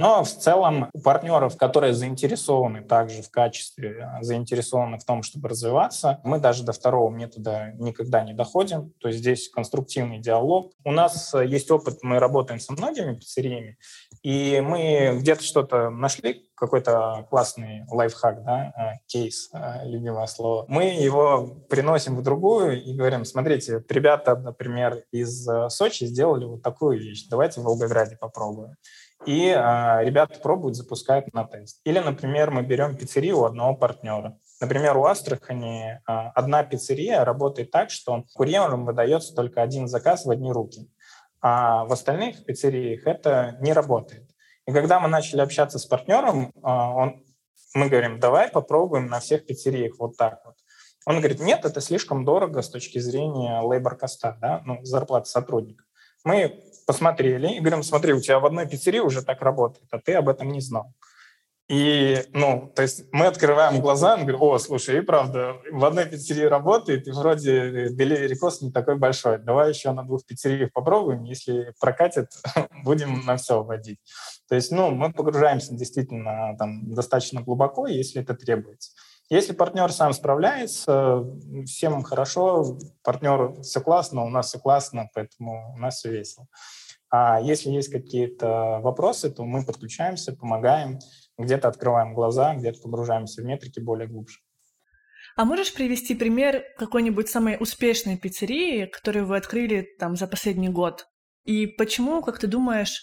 Но в целом у партнеров, которые заинтересованы также в качестве, а, заинтересованы в том, чтобы развиваться, мы даже до второго метода никогда не доходим. То есть здесь конструктивный диалог. У нас э, есть опыт, мы работаем со многими пиццериями, и мы где-то что-то нашли, какой-то классный лайфхак, да, э, кейс, э, любимое слово. Мы его приносим в другую и говорим, смотрите, ребята, например, из Сочи сделали вот такую вещь, давайте в Волгограде попробуем и э, ребята пробуют, запускают на тест. Или, например, мы берем пиццерию у одного партнера. Например, у Астрахани э, одна пиццерия работает так, что курьерам выдается только один заказ в одни руки, а в остальных пиццериях это не работает. И когда мы начали общаться с партнером, э, он, мы говорим, давай попробуем на всех пиццериях вот так вот. Он говорит, нет, это слишком дорого с точки зрения лейбор-коста, да, ну, зарплаты сотрудников. Мы посмотрели и говорим, смотри, у тебя в одной пиццерии уже так работает, а ты об этом не знал. И, ну, то есть мы открываем глаза и говорим, о, слушай, и правда, в одной пиццерии работает, и вроде cost не такой большой. Давай еще на двух пиццериях попробуем, если прокатит, будем на все вводить. То есть, ну, мы погружаемся действительно там достаточно глубоко, если это требуется. Если партнер сам справляется, всем хорошо, партнеру все классно, у нас все классно, поэтому у нас все весело. А если есть какие-то вопросы, то мы подключаемся, помогаем, где-то открываем глаза, где-то погружаемся в метрики более глубже. А можешь привести пример какой-нибудь самой успешной пиццерии, которую вы открыли там за последний год? И почему, как ты думаешь,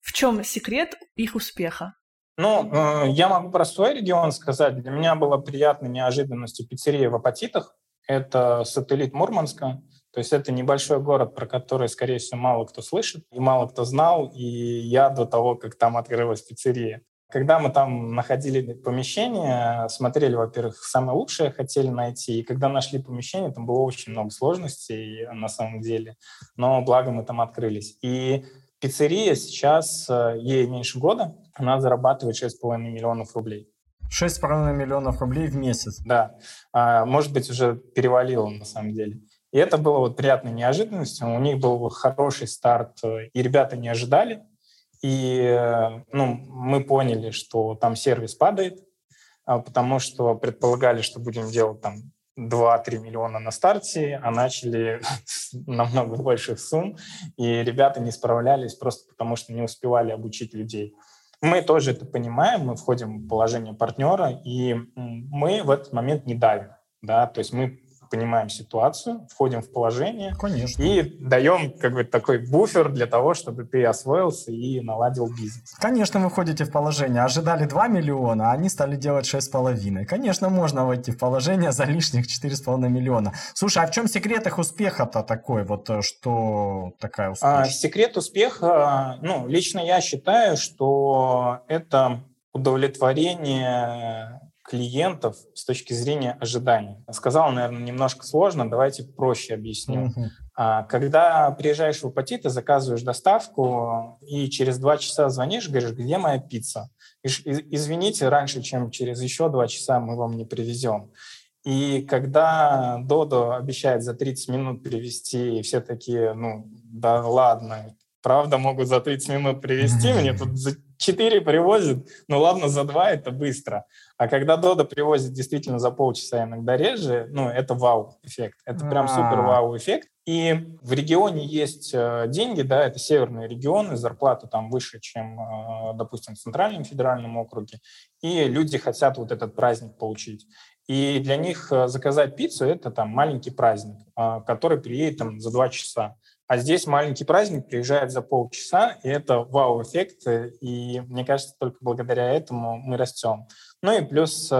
в чем секрет их успеха? Ну, э, я могу про свой регион сказать. Для меня была приятной неожиданностью пиццерия в Апатитах. Это сателлит Мурманска. То есть это небольшой город, про который, скорее всего, мало кто слышит и мало кто знал. И я до того, как там открылась пиццерия. Когда мы там находили помещение, смотрели, во-первых, самое лучшее хотели найти, и когда нашли помещение, там было очень много сложностей на самом деле, но благо мы там открылись. И Пиццерия сейчас, э, ей меньше года, она зарабатывает 6,5 миллионов рублей. 6,5 миллионов рублей в месяц? Да. А, может быть, уже перевалило на самом деле. И это было вот приятной неожиданностью. У них был хороший старт, э, и ребята не ожидали. И э, ну, мы поняли, что там сервис падает, а, потому что предполагали, что будем делать там 2-3 миллиона на старте, а начали намного больших сумм, и ребята не справлялись просто потому, что не успевали обучить людей. Мы тоже это понимаем, мы входим в положение партнера, и мы в этот момент не давим. Да? То есть мы понимаем ситуацию, входим в положение Конечно. и даем как бы такой буфер для того, чтобы ты освоился и наладил бизнес. Конечно, вы входите в положение. Ожидали 2 миллиона, а они стали делать 6,5. Конечно, можно войти в положение за лишних 4,5 миллиона. Слушай, а в чем секрет их успеха-то такой, вот э, что такая успешность? А, секрет успеха, ну, лично я считаю, что это удовлетворение клиентов с точки зрения ожиданий. Сказал, наверное, немножко сложно, давайте проще объясню. Uh-huh. Когда приезжаешь в Апатит, ты заказываешь доставку, и через два часа звонишь, говоришь, где моя пицца? Извините, раньше, чем через еще два часа мы вам не привезем. И когда Додо обещает за 30 минут привезти, и все такие, ну, да ладно, правда могут за 30 минут привезти, мне тут 4 привозят, ну ладно, за 2 это быстро. А когда Дода привозит действительно за полчаса, иногда реже, ну, это вау-эффект. Это прям супер вау-эффект. И в регионе есть э, деньги, да, это северные регионы, зарплата там выше, чем, э, допустим, в Центральном федеральном округе, и люди хотят вот этот праздник получить. И для них э, заказать пиццу – это там маленький праздник, который приедет там за два часа. А здесь маленький праздник приезжает за полчаса, и это вау-эффект, и мне кажется, только благодаря этому мы растем. Ну и плюс э,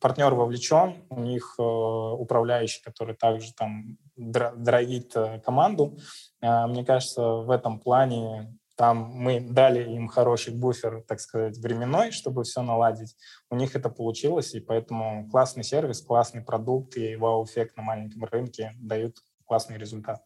партнер вовлечен, у них э, управляющий, который также там дровит э, команду. Э, мне кажется, в этом плане там мы дали им хороший буфер, так сказать, временной, чтобы все наладить. У них это получилось, и поэтому классный сервис, классный продукт и вау-эффект на маленьком рынке дают классный результат.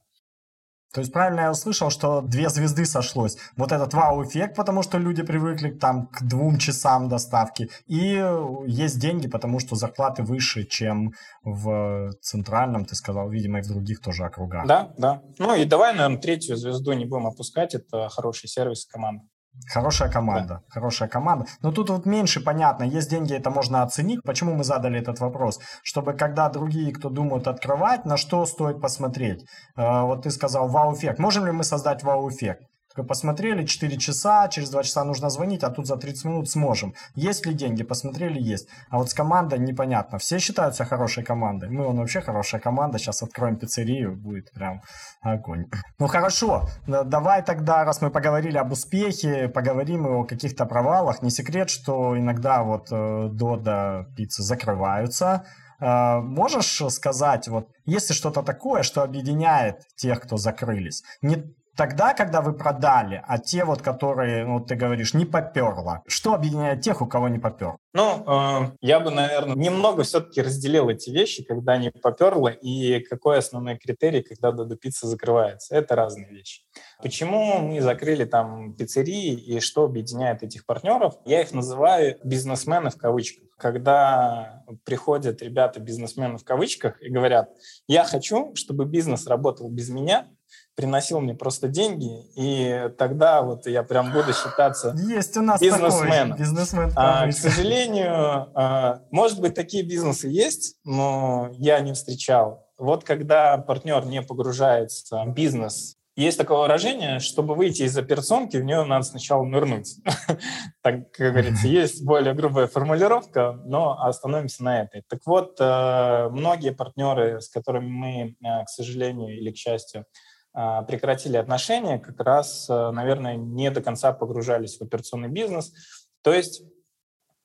То есть правильно я услышал, что две звезды сошлось. Вот этот вау-эффект, потому что люди привыкли там к двум часам доставки. И есть деньги, потому что зарплаты выше, чем в центральном, ты сказал, видимо, и в других тоже округах. Да, да. Ну и давай, наверное, третью звезду не будем опускать. Это хороший сервис команды. Хорошая команда, да. хорошая команда. Но тут вот меньше понятно, есть деньги, это можно оценить. Почему мы задали этот вопрос? Чтобы когда другие, кто думают открывать, на что стоит посмотреть. Э, вот ты сказал вау-эффект. Можем ли мы создать вау-эффект? Посмотрели, 4 часа, через 2 часа нужно звонить, а тут за 30 минут сможем. Есть ли деньги? Посмотрели, есть. А вот с командой непонятно. Все считают себя хорошей командой. Мы, он вообще хорошая команда. Сейчас откроем пиццерию, будет прям огонь. Ну хорошо, давай тогда, раз мы поговорили об успехе, поговорим и о каких-то провалах. Не секрет, что иногда вот э, Дода пиццы закрываются. Uh, можешь сказать, вот, если что-то такое, что объединяет тех, кто закрылись, не тогда, когда вы продали, а те вот, которые, ну, ты говоришь, не поперло. Что объединяет тех, у кого не поперло? Ну, э, я бы, наверное, немного все-таки разделил эти вещи, когда не поперло, и какой основной критерий, когда Додо Пицца закрывается. Это разные вещи. Почему мы закрыли там пиццерии и что объединяет этих партнеров? Я их называю бизнесмены в кавычках. Когда приходят ребята-бизнесмены в кавычках и говорят, я хочу, чтобы бизнес работал без меня, приносил мне просто деньги, и тогда вот я прям буду считаться Есть у нас бизнесменом. Такой бизнесмен а, к сожалению, а, может быть, такие бизнесы есть, но я не встречал. Вот когда партнер не погружается в бизнес, есть такое выражение, чтобы выйти из операционки, в нее надо сначала нырнуть. так, как говорится, есть более грубая формулировка, но остановимся на этой. Так вот, э, многие партнеры, с которыми мы, э, к сожалению или к счастью, прекратили отношения, как раз, э, наверное, не до конца погружались в операционный бизнес. То есть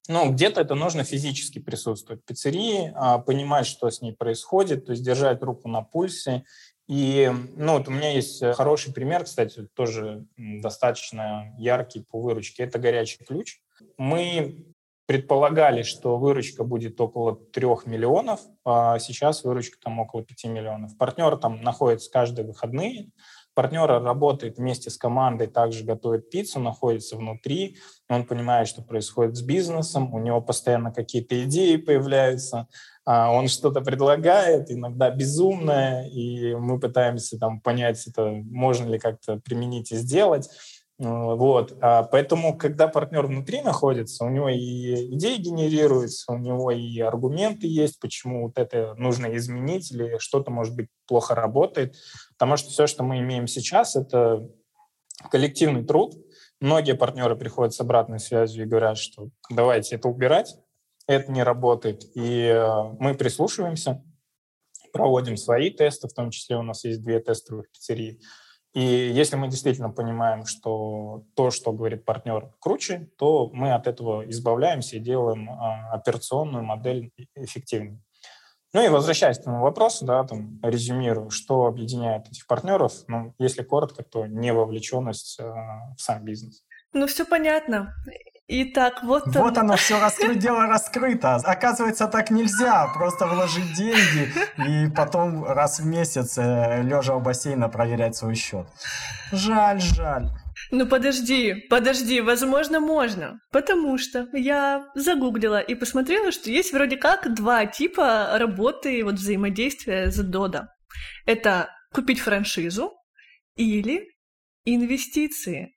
ну, где-то это нужно физически присутствовать в пиццерии, а, понимать, что с ней происходит, то есть держать руку на пульсе. И ну, вот у меня есть хороший пример, кстати, тоже достаточно яркий по выручке. Это горячий ключ. Мы предполагали, что выручка будет около 3 миллионов, а сейчас выручка там около 5 миллионов. Партнер там находится каждые выходные, партнер работает вместе с командой, также готовит пиццу, находится внутри, он понимает, что происходит с бизнесом, у него постоянно какие-то идеи появляются, а он что-то предлагает, иногда безумное, и мы пытаемся там понять, это можно ли как-то применить и сделать. Вот. А поэтому, когда партнер внутри находится, у него и идеи генерируются, у него и аргументы есть, почему вот это нужно изменить или что-то, может быть, плохо работает. Потому что все, что мы имеем сейчас, это коллективный труд. Многие партнеры приходят с обратной связью и говорят, что давайте это убирать, это не работает. И э, мы прислушиваемся, проводим свои тесты, в том числе у нас есть две тестовых пиццерии – и если мы действительно понимаем, что то, что говорит партнер, круче, то мы от этого избавляемся и делаем а, операционную модель эффективнее. Ну и возвращаясь к этому вопросу, да, там, резюмирую, что объединяет этих партнеров, ну, если коротко, то не вовлеченность э, в сам бизнес. Ну, все понятно. Итак, вот... Вот оно, все раскры... дело раскрыто. Оказывается, так нельзя. Просто вложить деньги и потом раз в месяц, э, лежа у бассейна, проверять свой счет. Жаль, жаль. Ну подожди, подожди, возможно, можно. Потому что я загуглила и посмотрела, что есть вроде как два типа работы, вот взаимодействия с Дода. Это купить франшизу или инвестиции.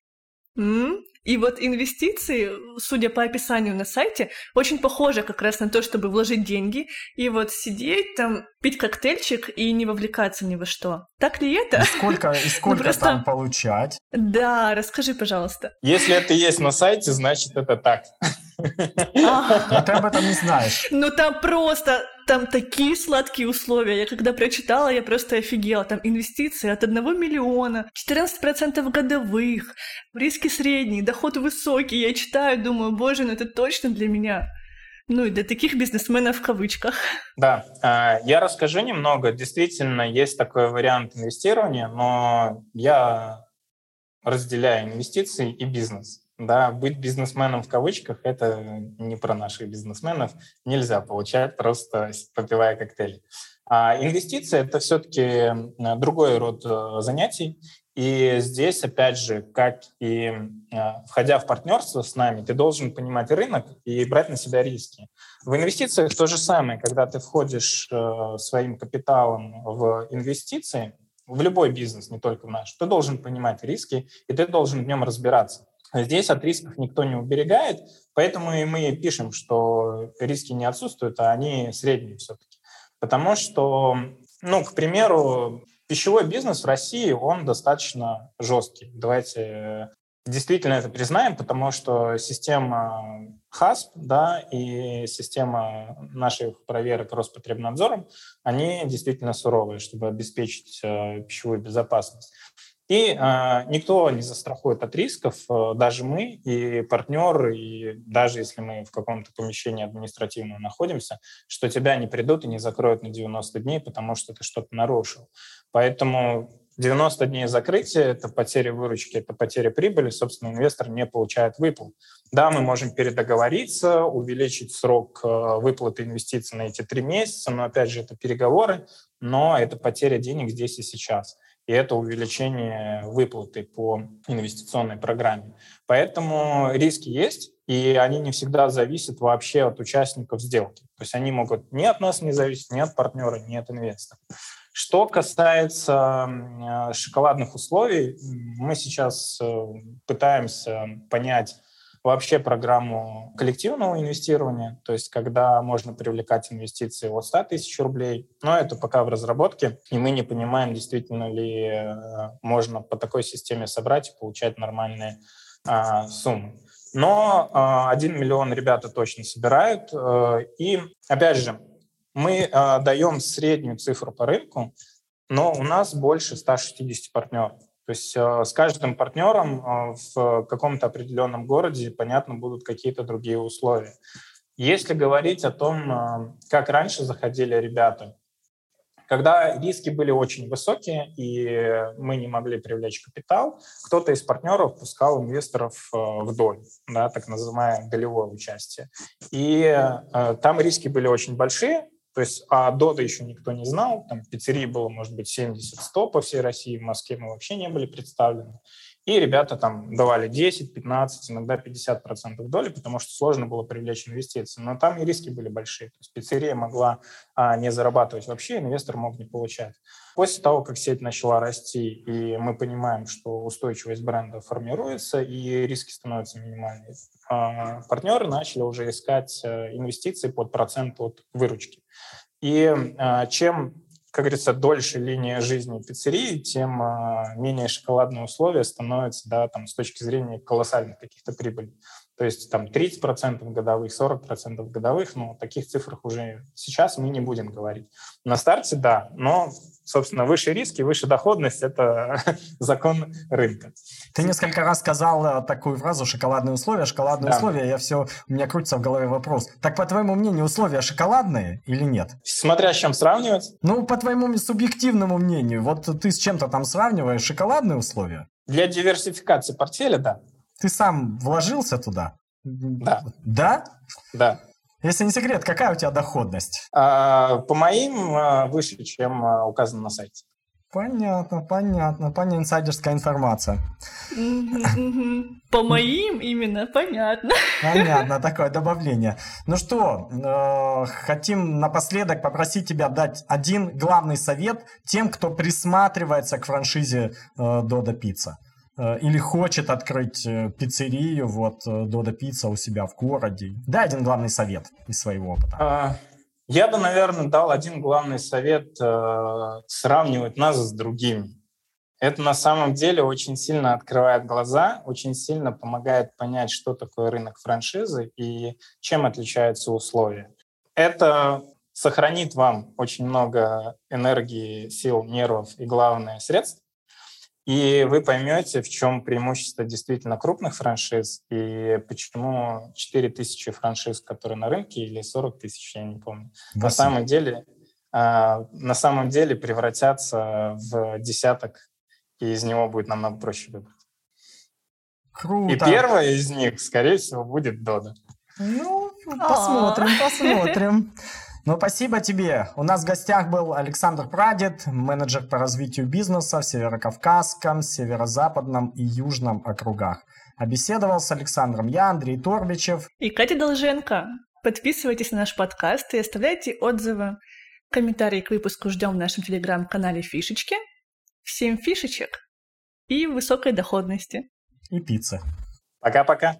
М? И вот инвестиции, судя по описанию на сайте, очень похожи как раз на то, чтобы вложить деньги и вот сидеть там, пить коктейльчик и не вовлекаться ни во что. Так ли это? И сколько, и сколько ну, просто... там получать? Да, расскажи, пожалуйста. Если это есть на сайте, значит это так. А ты об этом не знаешь. Ну там просто, там такие сладкие условия. Я когда прочитала, я просто офигела. Там инвестиции от 1 миллиона, 14% годовых, риски средние, доход высокий. Я читаю, думаю, боже, ну это точно для меня. Ну и для таких бизнесменов в кавычках. Да, а, я расскажу немного. Действительно, есть такой вариант инвестирования, но я разделяя инвестиции и бизнес. Да, быть бизнесменом в кавычках – это не про наших бизнесменов. Нельзя получать просто попивая коктейли. А инвестиции – это все-таки другой род э, занятий. И здесь, опять же, как и э, входя в партнерство с нами, ты должен понимать рынок и брать на себя риски. В инвестициях то же самое, когда ты входишь э, своим капиталом в инвестиции, в любой бизнес, не только в наш, ты должен понимать риски, и ты должен в нем разбираться. Здесь от рисков никто не уберегает, поэтому и мы пишем, что риски не отсутствуют, а они средние все-таки. Потому что, ну, к примеру, пищевой бизнес в России, он достаточно жесткий. Давайте действительно это признаем, потому что система ХАСП да, и система наших проверок Роспотребнадзором, они действительно суровые, чтобы обеспечить э, пищевую безопасность. И э, никто не застрахует от рисков, э, даже мы и партнер, и даже если мы в каком-то помещении административном находимся, что тебя не придут и не закроют на 90 дней, потому что ты что-то нарушил. Поэтому 90 дней закрытия – это потеря выручки, это потеря прибыли, собственно, инвестор не получает выплат. Да, мы можем передоговориться, увеличить срок э, выплаты инвестиций на эти три месяца, но, опять же, это переговоры, но это потеря денег здесь и сейчас и это увеличение выплаты по инвестиционной программе. Поэтому риски есть, и они не всегда зависят вообще от участников сделки. То есть они могут ни от нас не зависеть, ни от партнера, ни от инвестора. Что касается шоколадных условий, мы сейчас э, пытаемся понять, вообще программу коллективного инвестирования, то есть когда можно привлекать инвестиции от 100 тысяч рублей, но это пока в разработке, и мы не понимаем, действительно ли э, можно по такой системе собрать и получать нормальные а, суммы. Но а, 1 миллион ребята точно собирают, а, и опять же, мы а, даем среднюю цифру по рынку, но у нас больше 160 партнеров. То есть э, с каждым партнером э, в каком-то определенном городе, понятно, будут какие-то другие условия. Если говорить о том, э, как раньше заходили ребята, когда риски были очень высокие, и мы не могли привлечь капитал, кто-то из партнеров пускал инвесторов в доль, да, так называемое долевое участие. И э, там риски были очень большие, то есть а Дота еще никто не знал, там пиццерий было, может быть, 70-100 по всей России, в Москве мы вообще не были представлены. И ребята там давали 10, 15, иногда 50 процентов доли, потому что сложно было привлечь инвестиции. Но там и риски были большие. То есть пиццерия могла а, не зарабатывать вообще, инвестор мог не получать. После того, как сеть начала расти, и мы понимаем, что устойчивость бренда формируется, и риски становятся минимальными, а, партнеры начали уже искать э, инвестиции под процент от выручки. И а, чем как говорится, дольше линия жизни пиццерии, тем э, менее шоколадные условия становятся, да, там, с точки зрения колоссальных каких-то прибылей. То есть там 30% годовых, 40% годовых, но о таких цифрах уже сейчас мы не будем говорить. На старте, да, но, собственно, выше риски, выше доходность – это закон рынка. Ты несколько раз сказал э, такую фразу «шоколадные условия», «шоколадные да. условия», я все, у меня крутится в голове вопрос. Так, по твоему мнению, условия шоколадные или нет? Смотря с чем сравнивать. Ну, по твоему субъективному мнению, вот ты с чем-то там сравниваешь шоколадные условия? Для диверсификации портфеля, да. Ты сам вложился туда? Да. Да? Да. Если не секрет, какая у тебя доходность? А, по моим а, выше, чем а, указано на сайте. Понятно, понятно. Понятно, инсайдерская информация. По моим именно, понятно. Понятно, такое добавление. Ну что, э, хотим напоследок попросить тебя дать один главный совет тем, кто присматривается к франшизе Дода э, Пицца. Э, или хочет открыть э, пиццерию, вот Дода э, Пицца у себя в городе. Дай один главный совет из своего опыта. А, я бы, наверное, дал один главный совет сравнивать нас с другими. Это на самом деле очень сильно открывает глаза, очень сильно помогает понять, что такое рынок франшизы и чем отличаются условия. Это сохранит вам очень много энергии, сил, нервов и, главное, средств и вы поймете, в чем преимущество действительно крупных франшиз и почему 4 тысячи франшиз, которые на рынке, или 40 тысяч, я не помню, на самом деле а, на самом деле превратятся в десяток, и из него будет намного проще выбрать. Круто. И первая из них, скорее всего, будет Дода. Ну, посмотрим, посмотрим. Ну, спасибо тебе. У нас в гостях был Александр Прадед, менеджер по развитию бизнеса в Северокавказском, Северо-Западном и Южном округах. А беседовал с Александром я, Андрей Торбичев. И Катя Долженко. Подписывайтесь на наш подкаст и оставляйте отзывы. Комментарии к выпуску ждем в нашем телеграм-канале Фишечки. Всем фишечек и высокой доходности. И пиццы. Пока-пока.